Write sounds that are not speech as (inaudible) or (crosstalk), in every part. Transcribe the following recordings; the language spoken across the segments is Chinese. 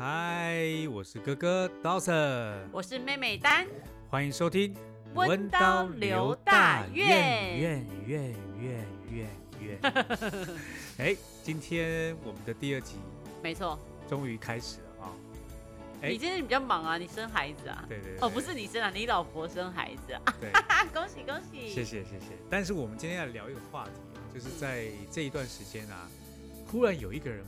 嗨，我是哥哥 Dawson，我是妹妹丹，欢迎收听温刀刘大院院院院院院。(laughs) 哎，今天我们的第二集没错，终于开始了啊！哎你今天比较忙啊，你生孩子啊？对对对哦，不是你生啊，你老婆生孩子啊！对，(laughs) 恭喜恭喜！谢谢谢谢。但是我们今天要聊一个话题啊，就是在这一段时间啊，忽然有一个人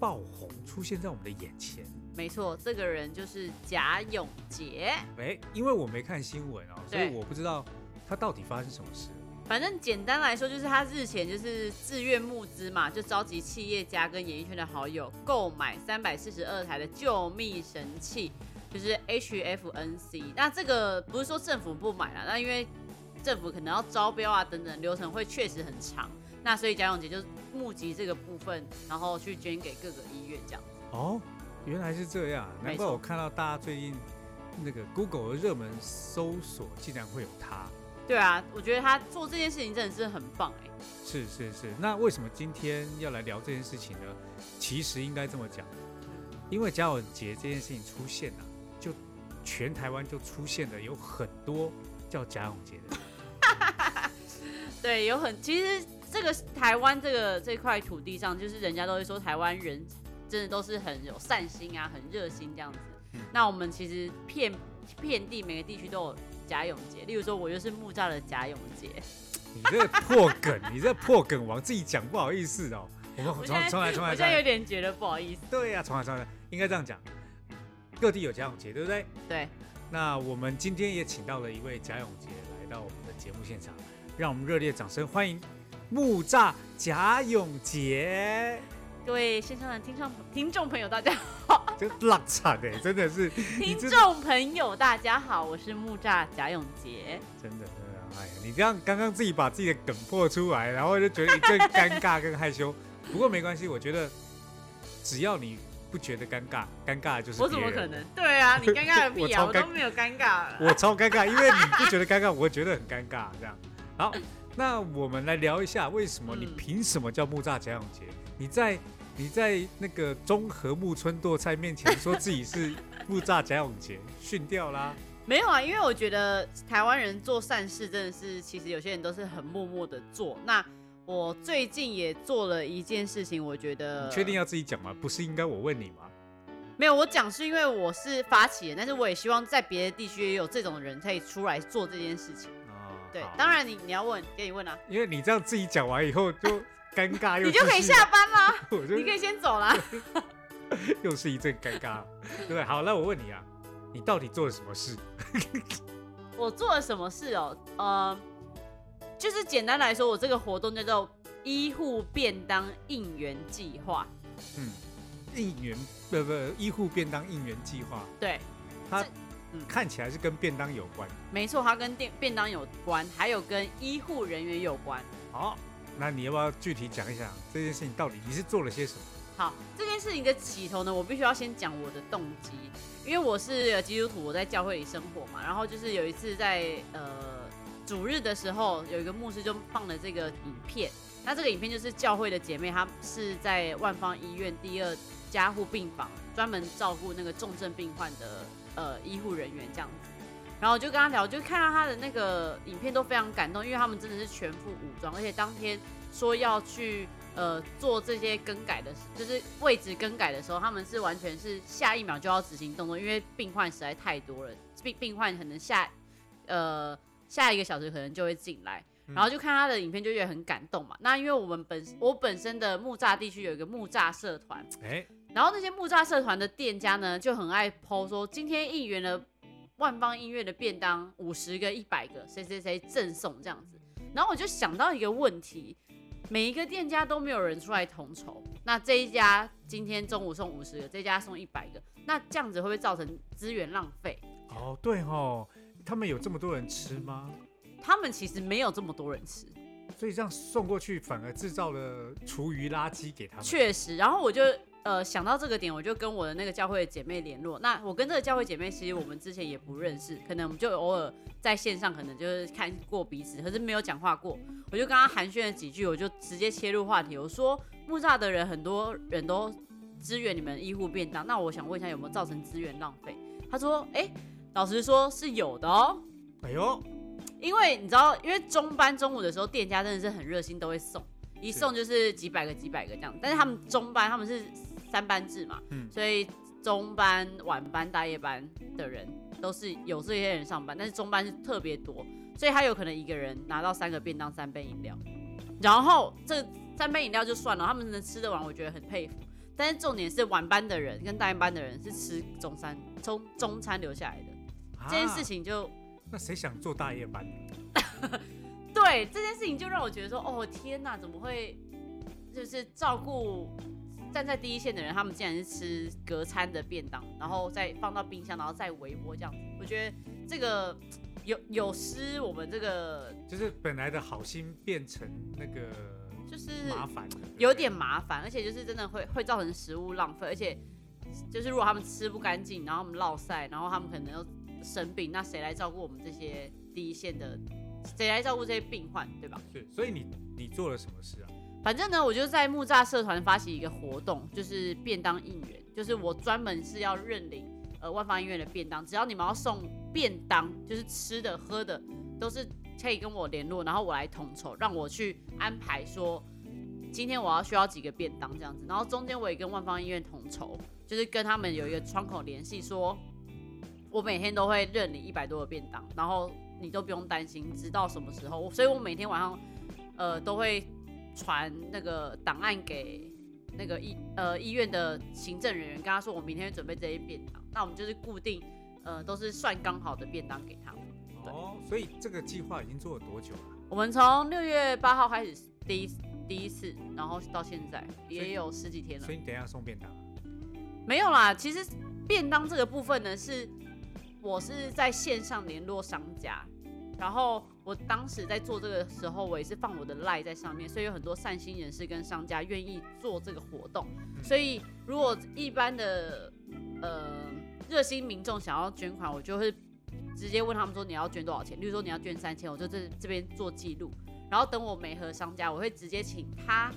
爆红出现在我们的眼前。没错，这个人就是贾永杰。哎，因为我没看新闻哦，所以我不知道他到底发生什么事。反正简单来说，就是他日前就是自愿募资嘛，就召集企业家跟演艺圈的好友购买三百四十二台的救命神器，就是 HFNC。那这个不是说政府不买了，那因为政府可能要招标啊等等，流程会确实很长。那所以贾永杰就募集这个部分，然后去捐给各个医院这样。哦，原来是这样，难怪我看到大家最近那个 Google 的热门搜索竟然会有他。对啊，我觉得他做这件事情真的是很棒哎、是是是，那为什么今天要来聊这件事情呢？其实应该这么讲，因为贾永杰这件事情出现啊，就全台湾就出现了有很多叫贾永杰的人。(laughs) 对，有很其实这个台湾这个这块土地上，就是人家都会说台湾人真的都是很有善心啊，很热心这样子。嗯那我们其实遍遍地每个地区都有贾永杰，例如说我就是木栅的贾永杰，你这个破梗，你这破梗王自己讲不好意思哦。我们我现在重重来重来我现在有。点觉得不好意思。对呀、重来重来，应该这样讲。各地有贾永杰，对不对？对，那我们今天也请到了一位贾永杰来到我们的节目现场，让我们热烈掌声欢迎木栅贾永杰。各位线上的听众听众朋友，大家好这浪惨哎，真的是 (laughs) 你听众朋友大家好，我是木栅贾永杰。真的真的，哎呀，你这样刚刚自己把自己的梗破出来，然后就觉得一阵尴尬跟害羞。不过没关系，我觉得只要你不觉得尴尬，尴尬就是我怎么可能？对啊，你尴尬个屁啊！我我都没有尴尬。我超尴尬，因为你不觉得尴尬，我觉得很尴尬。这样，好，(laughs) (laughs) 那我们来聊一下，为什么你嗯凭什么叫木栅贾永杰？你在你在那个中和木村剁菜面前说自己是木栅假永杰，(laughs) 训掉啦。没有啊，因为我觉得台湾人做善事真的是，其实有些人都是很默默的做。那我最近也做了一件事情，我觉得你确定要自己讲吗？不是应该我问你吗？没有？我讲是因为我是发起人，但是我也希望在别的地区也有这种人可以出来做这件事情。哦，对，当然你你要问，给你问啊，因为你这样自己讲完以后就尴尬又 (laughs) 你就可以下班啦，(laughs) 你可以先走啦。(laughs) 又是一阵尴尬，对不对？好，那我问你啊，你到底做了什么事？我做了什么事哦？呃，就是简单来说，我这个活动叫做医护便当应援计划。嗯，应援不不医护便当应援计划，对，它这嗯看起来是跟便当有关。没错，它跟便便当有关，还有跟医护人员有关。好，那你要不要具体讲一讲这件事情到底你是做了些什么？好，这件事情的起头呢，我必须要先讲我的动机，因为我是基督徒，我在教会里生活嘛。然后就是有一次在呃主日的时候，有一个牧师就放了这个影片。那这个影片就是教会的姐妹，她是在万方医院第二加护病房，专门照顾那个重症病患的呃医护人员这样子。然后我就跟他聊，就看到他的那个影片都非常感动，因为他们真的是全副武装，而且当天说要去呃做这些更改的，就是位置更改的时候，他们是完全是下一秒就要执行动作，因为病患实在太多了，病病患可能下呃下一个小时可能就会进来。然后就看他的影片，就觉得很感动嘛。那因为我们本我本身的木栅地区有一个木栅社团，哎，然后那些木栅社团的店家呢，就很爱 PO 说今天应援了万方音乐的便当五十个、一百个，谁谁谁赠送这样子。然后我就想到一个问题，每一个店家都没有人出来统筹，那这一家今天中午送五十个，这家送一百个，那这样子会不会造成资源浪费？哦，对哦，他们有这么多人吃吗？他们其实没有这么多人吃，所以这样送过去反而制造了厨余垃圾给他们。确实。然后我就呃想到这个点，我就跟我的那个教会的姐妹联络。那我跟这个教会姐妹其实我们之前也不认识，可能我们就偶尔在线上可能就是看过彼此，可是没有讲话过。我就跟她寒暄了几句，我就直接切入话题，我说木栅的人很多人都支援你们医护便当，那我想问一下有没有造成资源浪费？她说，哎、老实说是有的哦。哎呦，因为你知道，因为中班中午的时候，店家真的是很热心，都会送，一送就是几百个、几百个这样。但是他们中班他们是三班制嘛，嗯所以中班、晚班、大夜班的人都是有这些人上班，但是中班是特别多，所以他有可能一个人拿到三个便当、三杯饮料，然后这三杯饮料就算了，他们能吃得完，我觉得很佩服。但是重点是晚班的人跟大夜班的人是吃中餐中中餐留下来的，这件事啊，情就那谁想做大夜班？(laughs) 对这件事情就让我觉得说，哦天哪，怎么会就是照顾站在第一线的人，他们竟然是吃隔餐的便当，然后再放到冰箱，然后再微波这样子，我觉得这个有有失我们这个就是本来的好心变成那个就是麻烦有点麻烦，而且就是真的会会造成食物浪费，而且就是如果他们吃不干净，然后他们落晒，然后他们可能又生病，那谁来照顾我们这些第一线的？谁来照顾这些病患，对吧？是，所以你你做了什么事啊？反正呢，我就在木栅社团发起一个活动，就是便当应援，就是我专门是要认领呃万方医院的便当，只要你们要送便当，就是吃的喝的，都是可以跟我联络，然后我来统筹，让我去安排说今天我要需要几个便当这样子，然后中间我也跟万方医院统筹，就是跟他们有一个窗口联系，说我每天都会认领一百多个便当，然后你都不用担心，直到什么时候，所以我每天晚上呃都会传那个档案给那个医呃医院的行政人员，跟他说我明天准备这些便当，那我们就是固定呃都是算刚好的便当给他们。哦，所以这个计划已经做了多久了？我们从六月八号开始第一第一次，然后到现在也有十几天了所。以你等一下送便当啊，没有啦，其实便当这个部分呢，是我是在线上联络商家，然后我当时在做这个时候，我也是放我的赖在上面，所以有很多善心人士跟商家愿意做这个活动。所以如果一般的呃热心民众想要捐款，我就会直接问他们说你要捐多少钱，例如说你要捐三千，我就这这边做记录，然后等我没和商家，我会直接请他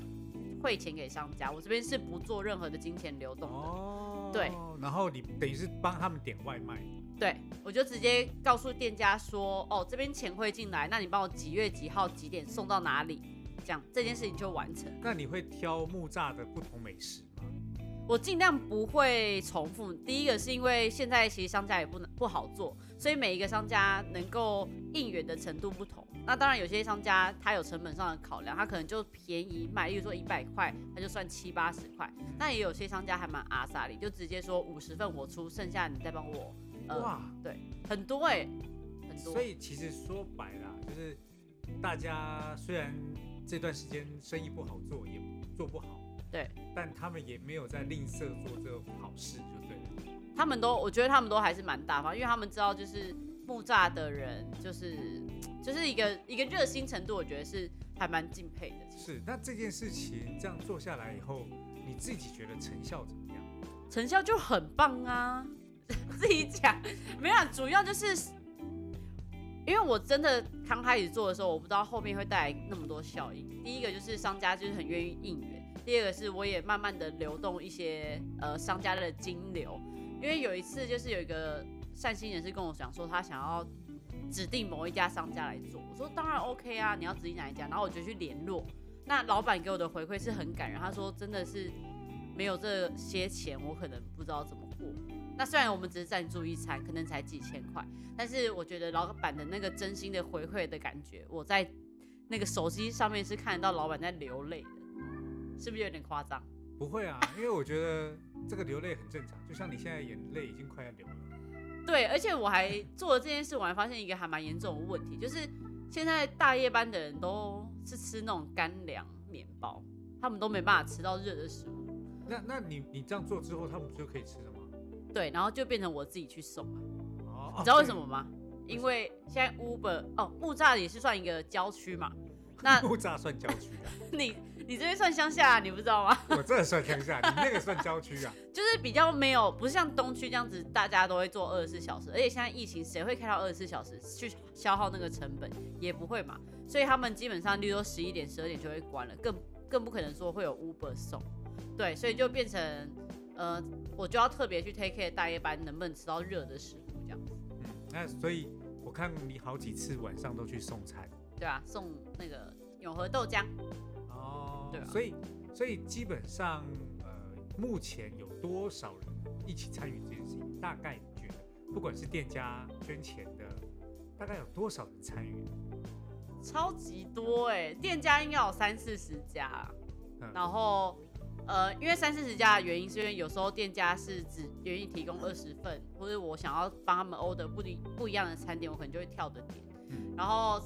汇钱给商家，我这边是不做任何的金钱流动的。哦，对，然后你等于是帮他们点外卖，对，我就直接告诉店家说，哦，这边钱会进来，那你帮我几月几号几点送到哪里，这样这件事情就完成。那你会挑木栅的不同美食吗？我尽量不会重复。第一个是因为现在其实商家也不能不好做，所以每一个商家能够应援的程度不同。那当然有些商家他有成本上的考量，他可能就便宜卖，例如说一百块，他就算七八十块。那也有些商家还蛮阿萨里，就直接说五十份我出，剩下你再帮我。呃，哇，很多哎、很多所。以其实说白了，就是大家虽然这段时间生意不好做，也做不好，对，但他们也没有在吝啬做这个好事，就对了。他们都，我觉得他们都还是蛮大方，因为他们知道就是木栅的人，就是就是一个一个热心程度，我觉得是还蛮敬佩的。是，那这件事情这样做下来以后，你自己觉得成效怎么样？成效就很棒啊，自己讲 (laughs) 没有，主要就是因为我真的刚开始做的时候，我不知道后面会带来那么多效应。第一个就是商家就是很愿意应援，第二个是我也慢慢的流动一些呃商家的金流，因为有一次就是有一个善心人士跟我讲说他想要指定某一家商家来做，我说当然 OK 啊，你要指定哪一家，然后我就去联络，那老板给我的回馈是很感人，他说真的是没有这些钱，我可能不知道怎么。那虽然我们只是赞助一餐，可能才几千块，但是我觉得老板的那个真心的回馈的感觉，我在那个手机上面是看得到老板在流泪的，是不是有点夸张？不会啊，因为我觉得这个流泪很正常，就像你现在眼泪已经快要流了。对，而且我还做了这件事，我还发现一个还蛮严重的问题，就是现在大夜班的人都是吃那种干粮面包，他们都没办法吃到热的食物。那那你你这样做之后，他们不就可以吃了吗？对，然后就变成我自己去送了。哦，你知道为什么吗？因为现在 Uber 哦，木栅也是算一个郊区嘛。(laughs) 那木栅算郊区啊？(laughs) 你你这边算乡下、你不知道吗？(laughs) 我这算乡下，你那个算郊区啊？就是比较没有，不是像东区这样子，大家都会做二十四小时，而且现在疫情，谁会开到二十四小时去消耗那个成本？也不会嘛。所以他们基本上，例如说十一点、十二点就会关了，更更不可能说会有 Uber 送。对，所以就变成呃，我就要特别去 take care 大夜班能不能吃到热的食物这样子，嗯，那所以我看你好几次晚上都去送餐。对啊，送那个永和豆浆。哦，对啊所以所以基本上呃，目前有多少人一起参与这件事情？大概你觉得，不管是店家捐钱的，大概有多少人参与？超级多哎、店家应该有三四十家然后呃，因为三四十家的原因，是因为有时候店家是只愿意提供二十份，或者我想要帮他们 order 不一不一样的餐点，我可能就会跳着点。嗯然后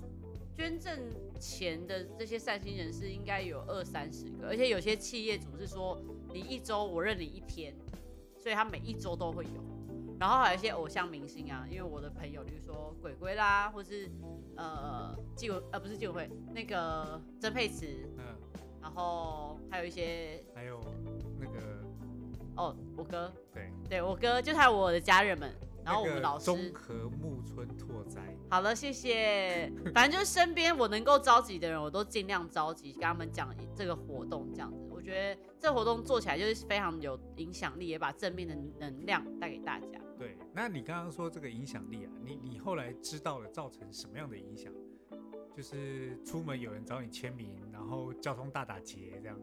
捐赠钱的这些善心人士应该有二三十个，而且有些企业主是说你一周我认你一天，所以他每一周都会有。然后还有一些偶像明星啊，因为我的朋友，比如说鬼鬼啦，或是呃纪委呃不是纪委会那个曾沛慈，嗯，然后还有一些还有那个哦我哥，对，对我哥就还有我的家人们，然后我们老师。综合木村拓哉，好了，谢谢。(laughs) 反正就是身边我能够召集的人，我都尽量召集，跟他们讲这个活动这样子。我觉得这活动做起来就是非常有影响力，也把正面的能量带给大家。对，那你刚刚说这个影响力啊，你你后来知道了造成什么样的影响？就是出门有人找你签名，然后交通大打劫这样。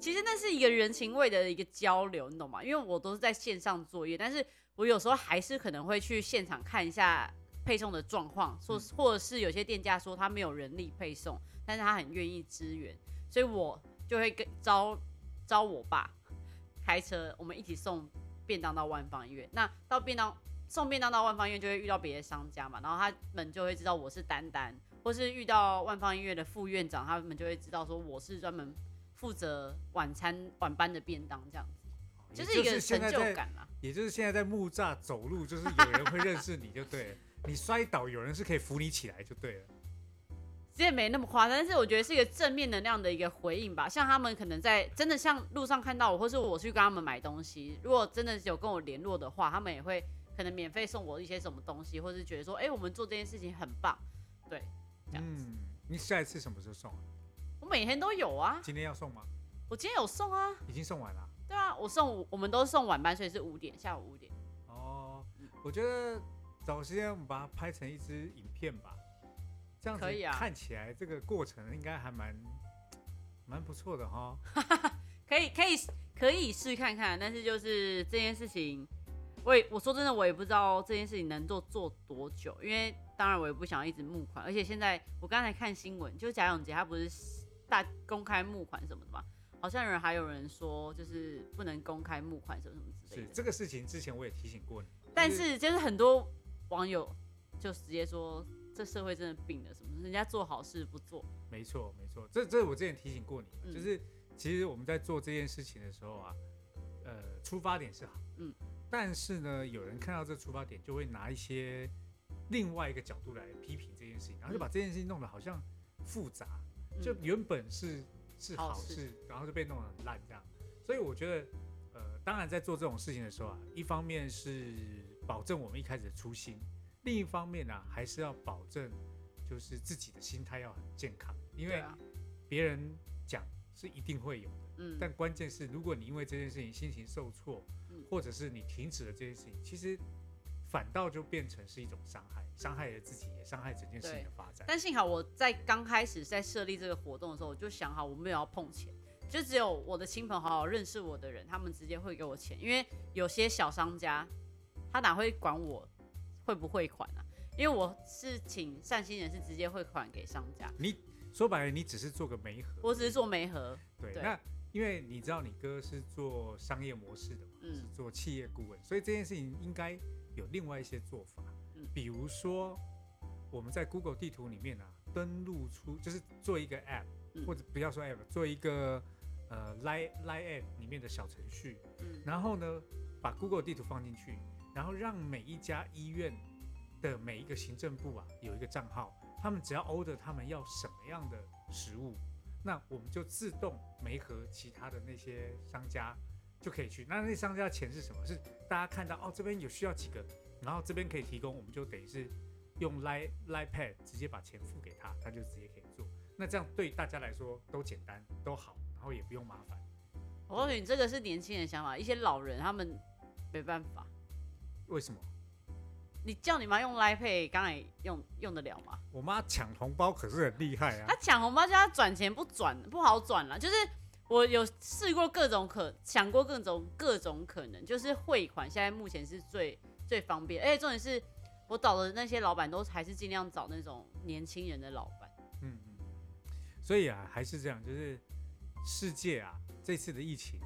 其实那是一个人情味的一个交流，你懂吗？因为我都是在线上作业，但是我有时候还是可能会去现场看一下配送的状况，说嗯或者是有些店家说他没有人力配送，但是他很愿意支援，所以我就会跟招招我爸开车，我们一起送便当到万方医院。那到便当送便当到万方医院，就会遇到别的商家嘛，然后他们就会知道我是丹丹，或是遇到万方音乐的副院长，他们就会知道说我是专门负责晚餐晚班的便当这样子，也就是一个成现在在，就感啦。也就是现在在木栅走路，就是有人会认识你就对了。你摔倒，有人是可以扶你起来就对了。其实也没那么夸张，但是我觉得是一个正面能量的一个回应吧。像他们可能在真的像路上看到我，或是我去跟他们买东西，如果真的有跟我联络的话，他们也会可能免费送我一些什么东西，或是觉得说，哎、我们做这件事情很棒。对，这样子。嗯，你下一次什么时候送啊？我每天都有啊，今天要送吗？我今天有送啊，已经送完了。对啊，我送我们都送晚班，所以是五点，下午五点。哦，我觉得找时间我们把它拍成一支影片吧，这样子可以啊看起来这个过程应该还蛮蛮不错的哈。(laughs) 可以可以可以试看看，但是就是这件事情，我也我说真的，我也不知道这件事情能做做多久，因为当然我也不想一直募款，而且现在我刚才看新闻，就贾永杰他不是大公开募款什么的嘛，好像有人还有人说就是不能公开募款什么什么。之类的，是这个事情之前我也提醒过你，但是就是很多网友就直接说这社会真的病了，什么人家做好事不做，没错没错，这这我之前提醒过你，嗯。就是其实我们在做这件事情的时候啊，呃，出发点是好，嗯，但是呢，有人看到这出发点就会拿一些另外一个角度来批评这件事情，然后就把这件事情弄得好像复杂，嗯。就原本是是好好事。事，然后就被弄得很烂这样。所以我觉得，呃，当然在做这种事情的时候啊，一方面是保证我们一开始的初心，另一方面呢、还是要保证就是自己的心态要很健康，因为别人讲是一定会有的，嗯，但关键是如果你因为这件事情心情受挫，嗯或者是你停止了这件事情，其实反倒就变成是一种伤害，伤害了自己，也伤害整件事情的发展。但幸好我在刚开始在设立这个活动的时候，我就想好我没有要碰钱，就只有我的亲朋好友认识我的人，他们直接会给我钱。因为有些小商家，他哪会管我会不汇款啊？因为我是请善心人士直接汇款给商家，你说白了，你只是做个媒合，我只是做媒合。对，对那因为你知道你哥是做商业模式的嘛，嗯。是做企业顾问，所以这件事情应该有另外一些做法，嗯。比如说我们在 Google 地图里面啊，登录出就是做一个 App，、嗯。或者不要说 App，做一个呃 Line Line App 里面的小程序，嗯，然后呢，把 Google 地图放进去，然后让每一家医院的每一个行政部啊有一个账号，他们只要 order 他们要什么样的食物，那我们就自动没和其他的那些商家就可以去。那那商家的钱是什么？是大家看到哦这边有需要几个，然后这边可以提供，我们就等于是用 Line Line Pad 直接把钱付给他，他就直接可以做。那这样对大家来说都简单都好，然后也不用麻烦。我告诉你，这个是年轻人想法，一些老人他们没办法。为什么？你叫你妈用 Line Pay，刚才用用得了吗？我妈抢红包可是很厉害啊她。抢红包叫她转钱不转，不好转了。就是我有试过各种可，想过各种各种可能，就是汇款现在目前是最最方便，而且重点是我找的那些老板都还是尽量找那种年轻人的老板。嗯嗯。所以啊，还是这样，就是世界啊，这次的疫情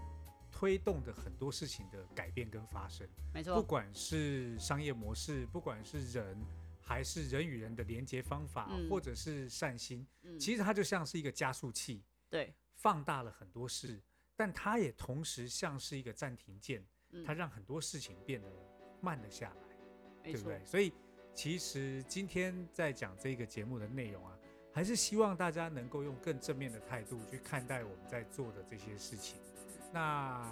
推动的很多事情的改变跟发生。没错，不管是商业模式，不管是人，还是人与人的连接方法，嗯。或者是善心，嗯，其实它就像是一个加速器，对，放大了很多事，但它也同时像是一个暂停键，嗯。它让很多事情变得慢了下来，对不对？所以其实今天在讲这个节目的内容啊，还是希望大家能够用更正面的态度去看待我们在做的这些事情，那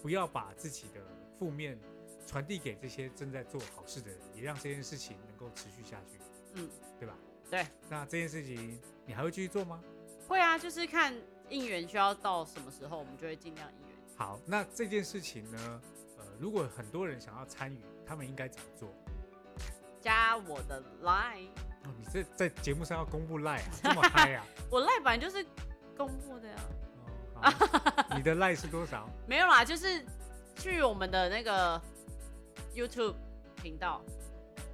不要把自己的负面传递给这些正在做好事的人，也让这件事情能够持续下去，嗯，对吧？对。那这件事情你还会继续做吗？会啊，就是看应援需要到什么时候，我们就会尽量应援。好，那这件事情呢，呃，如果很多人想要参与，他们应该怎么做？加我的 Line，哦，你这在节目上要公布 lie 啊，这么嗨啊！(laughs) 我 Line 本来就是公布的呀。哦，好，你的赖是多少？(laughs) 没有啦，就是去我们的那个 YouTube 频道，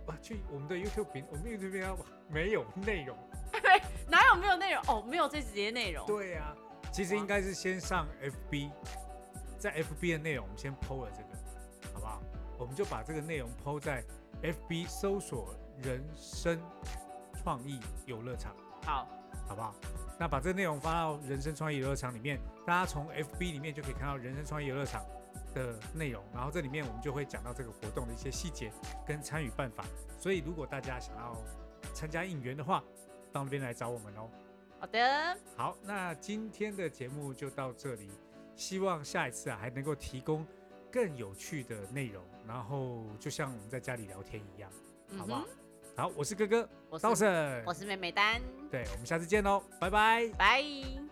哇，去我们的 YouTube 频，我们 YouTube 频道没有内容。(laughs) 哪有没有内容？哦，没有这节内容。对呀、其实应该是先上 FB，在 FB 的内容我们先 PO 了这个，好不好？我们就把这个内容 PO 在 FB 搜索人生创意游乐场。好，好不好？那把这个内容发到人生创意游乐场里面，大家从 FB 里面就可以看到人生创意游乐场的内容，然后这里面我们就会讲到这个活动的一些细节跟参与办法。所以如果大家想要参加应援的话，到那边来找我们哦。好的，好，那今天的节目就到这里，希望下一次啊还能够提供更有趣的内容，然后就像我们在家里聊天一样，好不好？好，我是哥哥我是刀神我，是妹妹丹，对，我们下次见喽，拜拜。拜。